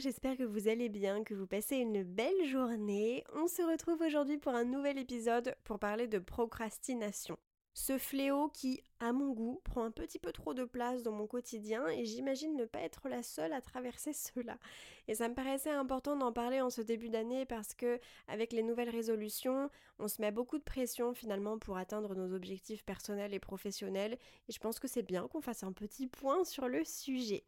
j'espère que vous allez bien, que vous passez une belle journée. On se retrouve aujourd'hui pour un nouvel épisode pour parler de procrastination. Ce fléau qui, à mon goût, prend un petit peu trop de place dans mon quotidien et j'imagine ne pas être la seule à traverser cela. Et ça me paraissait important d'en parler en ce début d'année parce que, avec les nouvelles résolutions, on se met beaucoup de pression finalement pour atteindre nos objectifs personnels et professionnels et je pense que c'est bien qu'on fasse un petit point sur le sujet.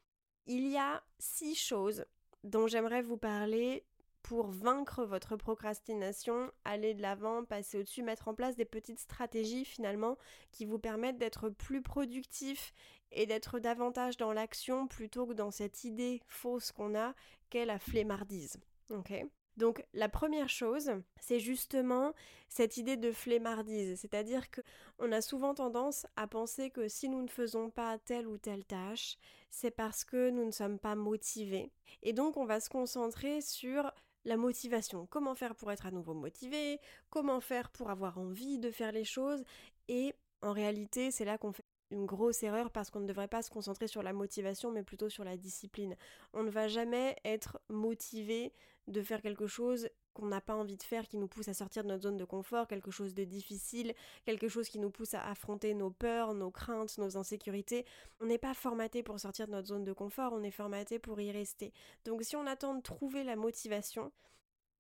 Il y a six choses dont j'aimerais vous parler pour vaincre votre procrastination, aller de l'avant, passer au-dessus, mettre en place des petites stratégies finalement qui vous permettent d'être plus productif et d'être davantage dans l'action plutôt que dans cette idée fausse qu'on a qu'est la flemmardise. Ok? Donc la première chose, c'est justement cette idée de flemmardise, c'est-à-dire que on a souvent tendance à penser que si nous ne faisons pas telle ou telle tâche, c'est parce que nous ne sommes pas motivés. Et donc on va se concentrer sur la motivation, comment faire pour être à nouveau motivé, comment faire pour avoir envie de faire les choses? Et en réalité, c'est là qu'on fait une grosse erreur parce qu'on ne devrait pas se concentrer sur la motivation mais plutôt sur la discipline. On ne va jamais être motivé de faire quelque chose qu'on n'a pas envie de faire, qui nous pousse à sortir de notre zone de confort, quelque chose de difficile, quelque chose qui nous pousse à affronter nos peurs, nos craintes, nos insécurités. On n'est pas formaté pour sortir de notre zone de confort, on est formaté pour y rester. Donc si on attend de trouver la motivation,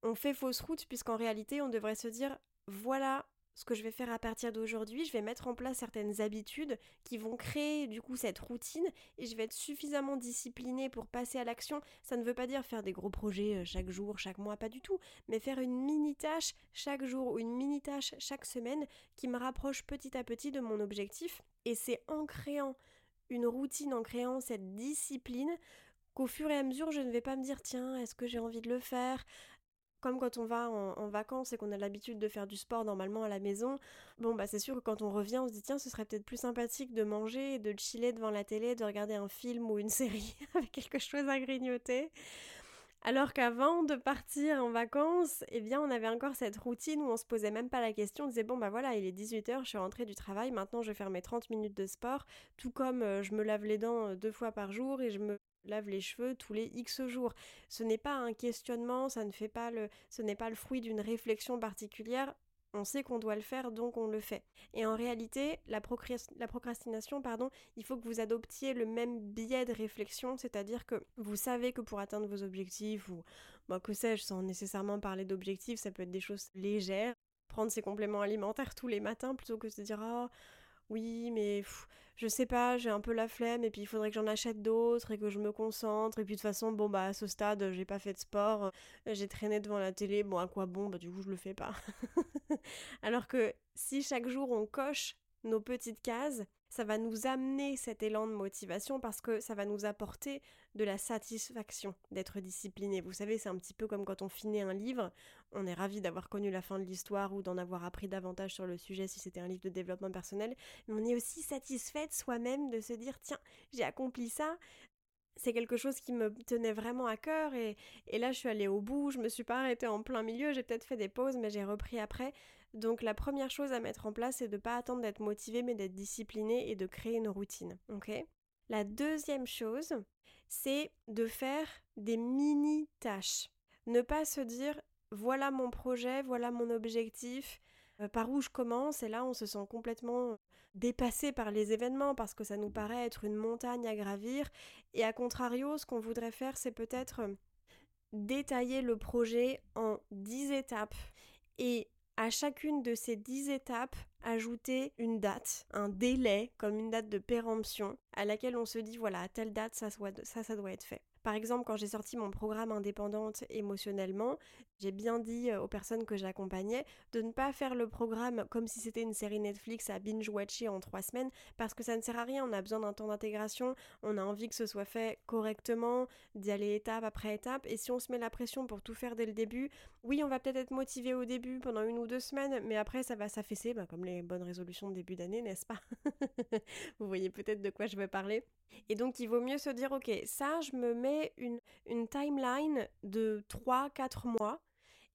on fait fausse route puisqu'en réalité on devrait se dire voilà ce que je vais faire à partir d'aujourd'hui, je vais mettre en place certaines habitudes qui vont créer du coup cette routine et je vais être suffisamment disciplinée pour passer à l'action. Ça ne veut pas dire faire des gros projets euh, chaque jour, chaque mois, pas du tout, mais faire une mini tâche chaque jour ou une mini tâche chaque semaine qui me rapproche petit à petit de mon objectif et c'est en créant une routine, en créant cette discipline qu'au fur et à mesure, je ne vais pas me dire tiens, est-ce que j'ai envie de le faire? Comme quand on va en, vacances et qu'on a l'habitude de faire du sport normalement à la maison, bon bah c'est sûr que quand on revient on se dit tiens ce serait peut-être plus sympathique de manger, de chiller devant la télé, de regarder un film ou une série avec quelque chose à grignoter. Alors qu'avant de partir en vacances, eh bien on avait encore cette routine où on se posait même pas la question, on disait bon bah voilà il est 18h, je suis rentrée du travail, maintenant je vais faire mes 30 minutes de sport, tout comme euh, je me lave les dents euh, deux fois par jour et je me lave les cheveux tous les X jours. Ce n'est pas un questionnement, ça ne fait pas le, ce n'est pas le fruit d'une réflexion particulière. on sait qu'on doit le faire, donc on le fait. Et en réalité, la, procrastination, pardon, il faut que vous adoptiez le même biais de réflexion, c'est-à-dire que vous savez que pour atteindre vos objectifs, ou bah, que sais-je, sans nécessairement parler d'objectifs, ça peut être des choses légères, prendre ses compléments alimentaires tous les matins plutôt que de se dire ah oui mais je sais pas j'ai un peu la flemme et puis il faudrait que j'en achète d'autres et que je me concentre. Et puis de toute façon bon bah à ce stade j'ai pas fait de sport. J'ai traîné devant la télé. Bon à quoi bon? Bah du coup je le fais pas. Alors que si chaque jour on coche nos petites cases ça va nous amener cet élan de motivation parce que ça va nous apporter de la satisfaction d'être discipliné. Vous savez, c'est un petit peu comme quand on finit un livre, on est ravi d'avoir connu la fin de l'histoire ou d'en avoir appris davantage sur le sujet si c'était un livre de développement personnel, mais on est aussi satisfait de soi-même de se dire tiens, j'ai accompli ça, c'est quelque chose qui me tenait vraiment à cœur et, et, là je suis allée au bout, je me suis pas arrêtée en plein milieu, j'ai peut-être fait des pauses mais j'ai repris après. Donc la première chose à mettre en place, c'est de ne pas attendre d'être motivé, mais d'être discipliné et de créer une routine. Ok? La deuxième chose, c'est de faire des mini tâches. Ne pas se dire voilà mon projet, voilà mon objectif, euh, par où je commence, et là on se sent complètement dépassé par les événements parce que ça nous paraît être une montagne à gravir. Et à contrario, ce qu'on voudrait faire, c'est peut-être détailler le projet en 10 étapes et à chacune de ces dix étapes, ajouter une date, un délai, comme une date de péremption, à laquelle on se dit, voilà, à telle date, ça, ça, ça doit être fait. Par exemple, quand j'ai sorti mon programme indépendante émotionnellement, j'ai bien dit aux personnes que j'accompagnais de ne pas faire le programme comme si c'était une série Netflix à binge-watcher en trois semaines, parce que ça ne sert à rien, on a besoin d'un temps d'intégration, on a envie que ce soit fait correctement, d'y aller étape après étape, et si on se met la pression pour tout faire dès le début, oui, on va peut-être être motivé au début pendant une ou deux semaines, mais après ça va s'affaisser, bah, comme les bonnes résolutions de début d'année, n'est-ce pas? Vous voyez peut-être de quoi je veux parler. Et donc il vaut mieux se dire, ok, ça, je me mets une, timeline de 3-4 mois.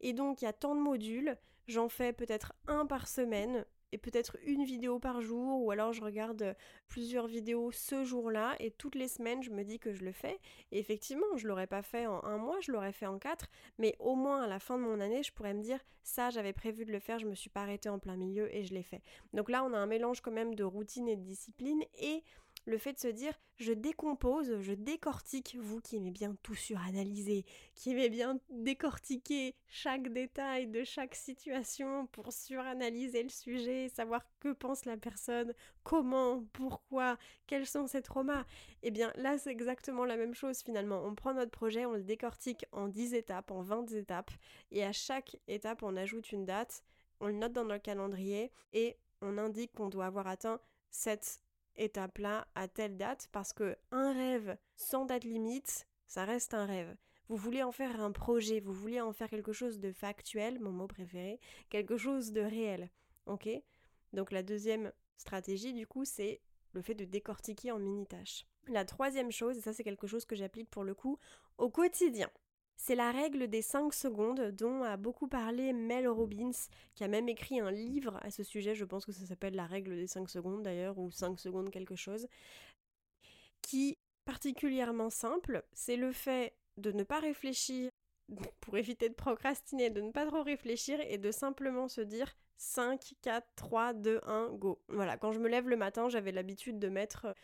Et donc il y a tant de modules, j'en fais peut-être un par semaine et peut-être une vidéo par jour. Ou alors je regarde plusieurs vidéos ce jour-là et toutes les semaines je me dis que je le fais. Et effectivement je l'aurais pas fait en un mois, je l'aurais fait en quatre. Mais au moins à la fin de mon année je pourrais me dire ça j'avais prévu de le faire, je me suis pas arrêtée en plein milieu et je l'ai fait. Donc là on a un mélange quand même de routine et de discipline. Et le fait de se dire je décompose, je décortique, vous qui aimez bien tout suranalyser, qui aimez bien décortiquer chaque détail de chaque situation pour suranalyser le sujet, savoir que pense la personne, comment, pourquoi, quels sont ses traumas. Eh bien là c'est exactement la même chose finalement. On prend notre projet, on le décortique en 10 étapes, en 20 étapes, et à chaque étape on ajoute une date, on le note dans notre calendrier et on indique qu'on doit avoir atteint cette étape-là à telle date parce que un rêve sans date limite, ça reste un rêve. Vous voulez en faire un projet, vous voulez en faire quelque chose de factuel, mon mot préféré, quelque chose de réel. OK? Donc la deuxième stratégie du coup, c'est le fait de décortiquer en mini tâches. La troisième chose, et ça c'est quelque chose que j'applique pour le coup au quotidien. C'est la règle des 5 secondes dont a beaucoup parlé Mel Robbins, qui a même écrit un livre à ce sujet, je pense que ça s'appelle la règle des 5 secondes d'ailleurs, ou 5 secondes quelque chose, qui particulièrement simple, c'est le fait de ne pas réfléchir pour éviter de procrastiner, de ne pas trop réfléchir et de simplement se dire 5, 4, 3, 2, 1, go. Voilà, quand je me lève le matin, j'avais l'habitude de mettre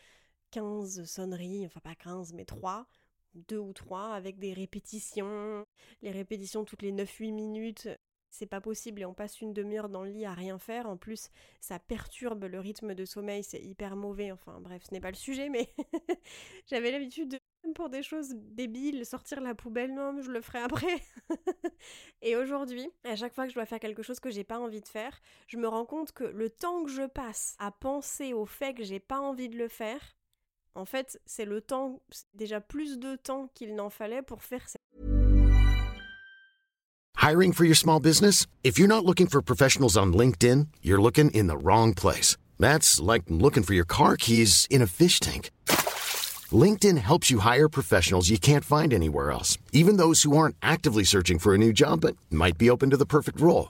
15 sonneries, enfin pas 15 mais 3 deux ou trois avec des répétitions. Les répétitions toutes les 9-8 minutes, c'est pas possible et on passe une demi-heure dans le lit à rien faire. En plus, ça perturbe le rythme de sommeil, c'est hyper mauvais. Enfin bref, ce n'est pas le sujet, mais j'avais l'habitude de pour des choses débiles, sortir la poubelle, non, je le ferai après. et aujourd'hui, à chaque fois que je dois faire quelque chose que j'ai pas envie de faire, je me rends compte que le temps que je passe à penser au fait que j'ai pas envie de le faire, en fait, c'est le temps, déjà plus de temps qu'il n'en fallait pour faire ça. Hiring for your small business? If you're not looking for professionals on LinkedIn, you're looking in the wrong place. That's like looking for your car keys in a fish tank. LinkedIn helps you hire professionals you can't find anywhere else, even those who aren't actively searching for a new job but might be open to the perfect role.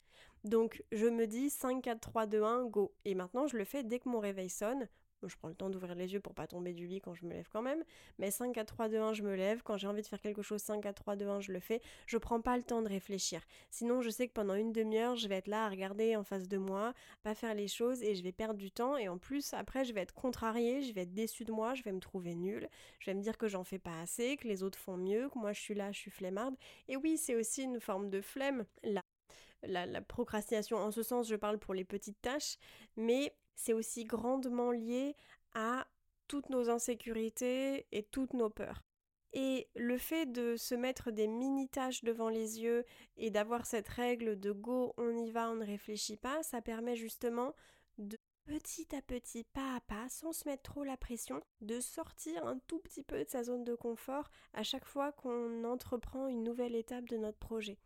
Donc je me dis 5, 4, 3, 2, 1, go. Et maintenant je le fais dès que mon réveil sonne. je prends le temps d'ouvrir les yeux pour pas tomber du lit quand je me lève quand même. Mais 5, 4, 3, 2, 1, je me lève. Quand j'ai envie de faire quelque chose, 5, 4, 3, 2, 1, je le fais. Je prends pas le temps de réfléchir. Sinon, je sais que pendant une demi-heure, je vais être là à regarder en face de moi, pas faire les choses et je vais perdre du temps. Et en plus, après, je vais être contrariée, je vais être déçue de moi, je vais me trouver nulle. Je vais me dire que j'en fais pas assez, que les autres font mieux, que moi je suis là, je suis flemmarde. Et oui, c'est aussi une forme de flemme. Là, la, procrastination. En ce sens, je parle pour les petites tâches, mais c'est aussi grandement lié à toutes nos insécurités et toutes nos peurs. Et le fait de se mettre des mini-tâches devant les yeux et d'avoir cette règle de go, on y va, on ne réfléchit pas, ça permet justement de petit à petit, pas à pas, sans se mettre trop la pression, de sortir un tout petit peu de sa zone de confort à chaque fois qu'on entreprend une nouvelle étape de notre projet.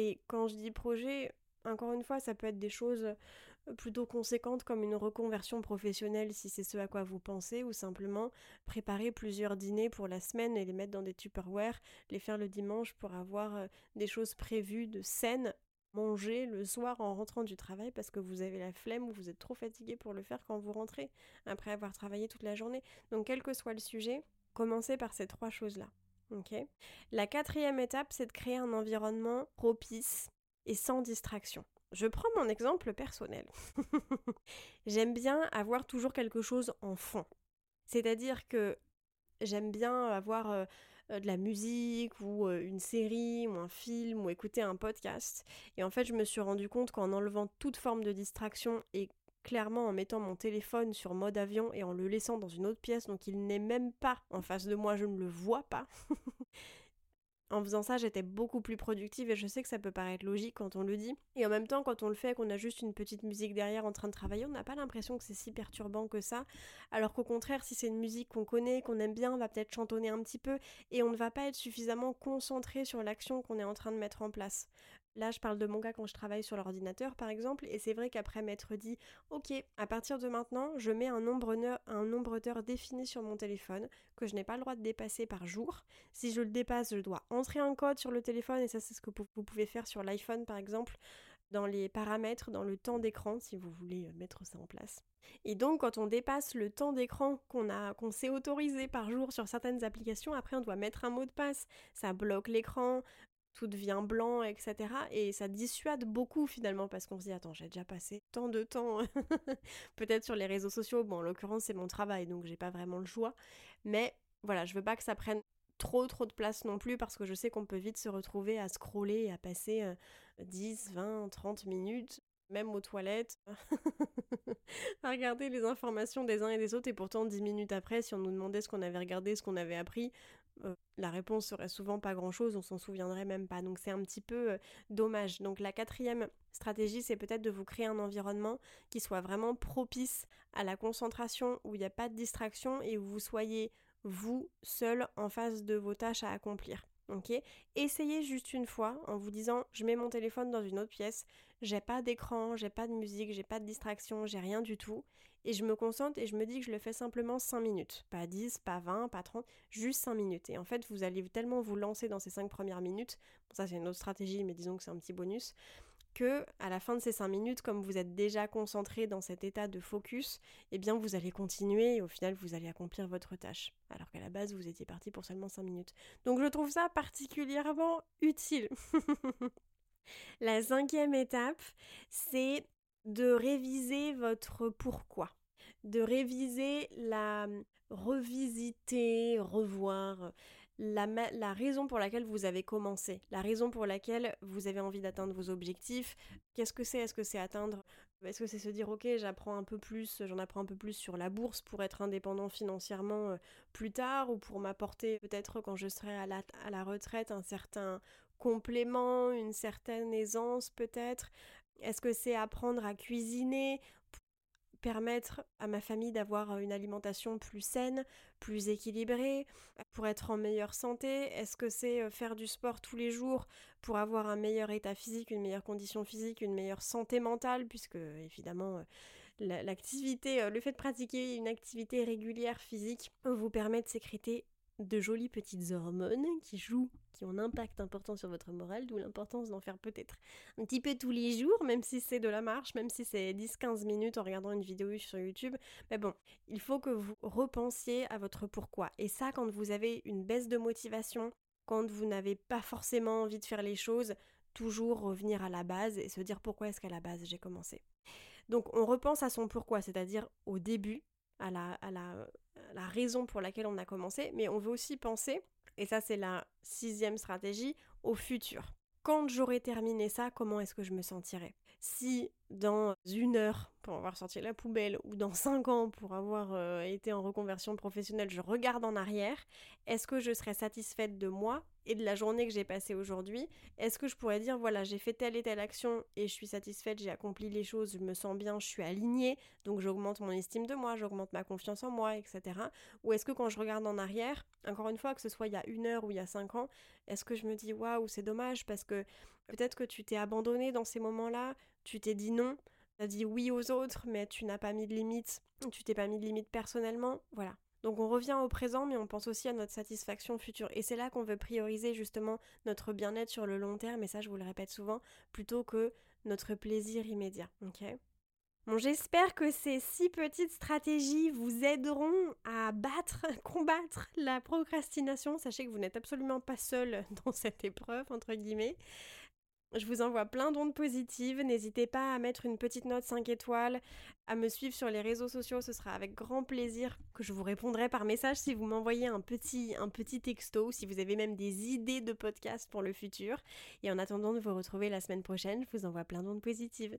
Et quand je dis projet, encore une fois, ça peut être des choses euh, plutôt conséquentes comme une reconversion professionnelle si c'est ce à quoi vous pensez, ou simplement préparer plusieurs dîners pour la semaine et les mettre dans des Tupperware, les faire le dimanche pour avoir euh, des choses prévues de scène manger le soir en rentrant du travail parce que vous avez la flemme ou vous êtes trop fatigué pour le faire quand vous rentrez après avoir travaillé toute la journée. Donc quel que soit le sujet, commencez par ces trois choses-là. La quatrième étape, c'est de créer un environnement propice et sans distraction. Je prends mon exemple personnel. j'aime bien avoir toujours quelque chose en fond. C'est-à-dire que j'aime bien avoir euh, euh, de la musique ou euh, une série ou un film ou écouter un podcast. Et en fait, je me suis rendu compte qu'en enlevant toute forme de distraction et clairement en mettant mon téléphone sur mode avion et en le laissant dans une autre pièce, donc il n'est même pas en face de moi, je ne le vois pas. en faisant ça, j'étais beaucoup plus productive et je sais que ça peut paraître logique quand on le dit. Et en même temps, quand on le fait, qu'on a juste une petite musique derrière en train de travailler, on n'a pas l'impression que c'est si perturbant que ça. Alors qu'au contraire, si c'est une musique qu'on connaît, qu'on aime bien, on va peut-être chantonner un petit peu et on ne va pas être suffisamment concentré sur l'action qu'on est en train de mettre en place. Là, je parle de mon cas quand je travaille sur l'ordinateur, par exemple, et c'est vrai qu'après m'être dit, ok, à partir de maintenant, je mets un nombre, un nombre d'heures défini sur mon téléphone que je n'ai pas le droit de dépasser par jour. Si je le dépasse, je dois entrer un code sur le téléphone, et ça, c'est ce que vous pouvez faire sur l'iPhone, par exemple, dans les paramètres, dans le temps d'écran, si vous voulez euh, mettre ça en place. Et donc, quand on dépasse le temps d'écran qu'on a, qu'on s'est autorisé par jour sur certaines applications, après on doit mettre un mot de passe. Ça bloque l'écran, tout devient blanc, etc. Et ça dissuade beaucoup finalement parce qu'on se dit attends j'ai déjà passé tant de temps peut-être sur les réseaux sociaux. Bon en l'occurrence c'est mon travail donc j'ai pas vraiment le choix. Mais voilà je veux pas que ça prenne trop trop de place non plus parce que je sais qu'on peut vite se retrouver à scroller et à passer 10, 20, 30 minutes même aux toilettes, à regarder les informations des uns et des autres, et pourtant dix minutes après, si on nous demandait ce qu'on avait regardé, ce qu'on avait appris, euh, la réponse serait souvent pas grand-chose, on s'en souviendrait même pas. Donc c'est un petit peu euh, dommage. Donc la quatrième stratégie, c'est peut-être de vous créer un environnement qui soit vraiment propice à la concentration, où il n'y a pas de distraction et où vous soyez vous seul en face de vos tâches à accomplir. Essayez juste une fois en vous disant je mets mon téléphone dans une autre pièce, j'ai pas d'écran, j'ai pas de musique, j'ai pas de distraction, j'ai rien du tout. Et je me concentre et je me dis que je le fais simplement 5 minutes. Pas 10, pas 20, pas 30, juste 5 minutes. Et en fait, vous allez tellement vous lancer dans ces 5 premières minutes, ça c'est une autre stratégie, mais disons que c'est un petit bonus, que à la fin de ces 5 minutes, comme vous êtes déjà concentré dans cet état de focus, eh bien vous allez continuer et au final vous allez accomplir votre tâche. Alors qu'à la base vous étiez parti pour seulement 5 minutes. Donc je trouve ça particulièrement utile. la cinquième étape, c'est de réviser votre pourquoi. De réviser la revisiter, revoir la, raison pour laquelle vous avez commencé, la raison pour laquelle vous avez envie d'atteindre vos objectifs. Qu'est-ce que c'est? Est-ce que c'est atteindre Est-ce que c'est se dire ok, j'apprends un peu plus, j'en apprends un peu plus sur la bourse pour être indépendant financièrement plus tard ou pour m'apporter peut-être quand je serai à la, à la retraite un certain complément, une certaine aisance peut-être? Est-ce que c'est apprendre à cuisiner permettre à ma famille d'avoir une alimentation plus saine, plus équilibrée, pour être en meilleure santé? Est-ce que c'est faire du sport tous les jours pour avoir un meilleur état physique, une meilleure condition physique, une meilleure santé mentale, puisque évidemment l'activité, le fait de pratiquer une activité régulière physique vous permet de sécréter de jolies petites hormones qui jouent, qui ont un impact important sur votre morale, d'où l'importance d'en faire peut-être un petit peu tous les jours, même si c'est de la marche, même si c'est 10-15 minutes en regardant une vidéo sur YouTube. Mais bon, il faut que vous repensiez à votre pourquoi. Et ça, quand vous avez une baisse de motivation, quand vous n'avez pas forcément envie de faire les choses, toujours revenir à la base et se dire pourquoi est-ce qu'à la base j'ai commencé. Donc on repense à son pourquoi, c'est-à-dire au début, à la, à la la raison pour laquelle on a commencé, mais on veut aussi penser, et ça c'est la sixième stratégie, au futur. Quand j'aurai terminé ça, comment est-ce que je me sentirai? Si dans une heure pour avoir sorti la poubelle ou dans cinq ans pour avoir euh, été en reconversion professionnelle, je regarde en arrière, est-ce que je serais satisfaite de moi et de la journée que j'ai passée aujourd'hui, est-ce que je pourrais dire voilà, j'ai fait telle et telle action et je suis satisfaite, j'ai accompli les choses, je me sens bien, je suis alignée, donc j'augmente mon estime de moi, j'augmente ma confiance en moi, etc. Ou est-ce que quand je regarde en arrière, encore une fois, que ce soit il y a une heure ou il y a cinq ans, est-ce que je me dis waouh, c'est dommage parce que peut-être que tu t'es abandonné dans ces moments-là, tu t'es dit non, tu as dit oui aux autres, mais tu n'as pas mis de limites, tu t'es pas mis de limites personnellement, voilà. Donc on revient au présent, mais on pense aussi à notre satisfaction future. Et c'est là qu'on veut prioriser justement notre bien-être sur le long terme, et ça je vous le répète souvent, plutôt que notre plaisir immédiat. Ok? Bon, j'espère que ces six petites stratégies vous aideront à battre, combattre la procrastination. Sachez que vous n'êtes absolument pas seul dans cette épreuve, entre guillemets. Je vous envoie plein d'ondes positives. N'hésitez pas à mettre une petite note 5 étoiles, à me suivre sur les réseaux sociaux. Ce sera avec grand plaisir que je vous répondrai par message si vous m'envoyez un petit, un petit texto, si vous avez même des idées de podcast pour le futur. Et en attendant de vous retrouver la semaine prochaine, je vous envoie plein d'ondes positives.